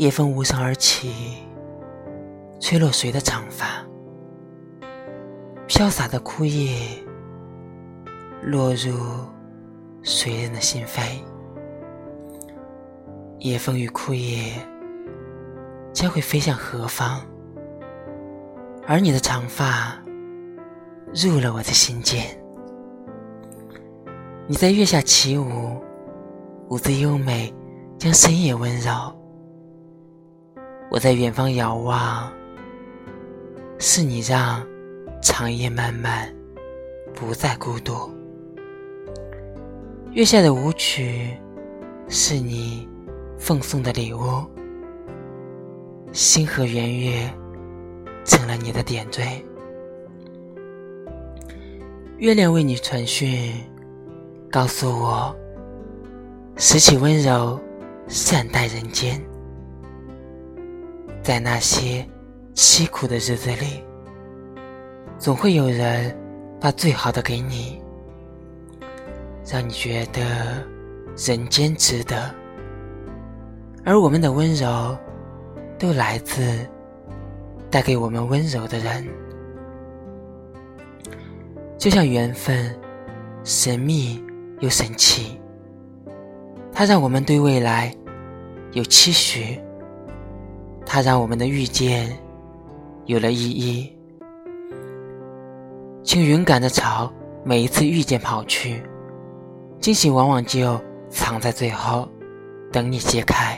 夜风无声而起，吹落谁的长发？飘洒的枯叶落入谁人的心扉？夜风与枯叶将会飞向何方？而你的长发入了我的心间。你在月下起舞，舞姿优美，将深夜温柔。我在远方遥望，是你让长夜漫漫不再孤独。月下的舞曲，是你奉送的礼物。星河圆月，成了你的点缀。月亮为你传讯，告诉我，拾起温柔，善待人间。在那些凄苦的日子里，总会有人把最好的给你，让你觉得人间值得。而我们的温柔，都来自带给我们温柔的人。就像缘分，神秘又神奇，它让我们对未来有期许。它让我们的遇见有了意义，请勇敢的朝每一次遇见跑去，惊喜往往就藏在最后，等你揭开。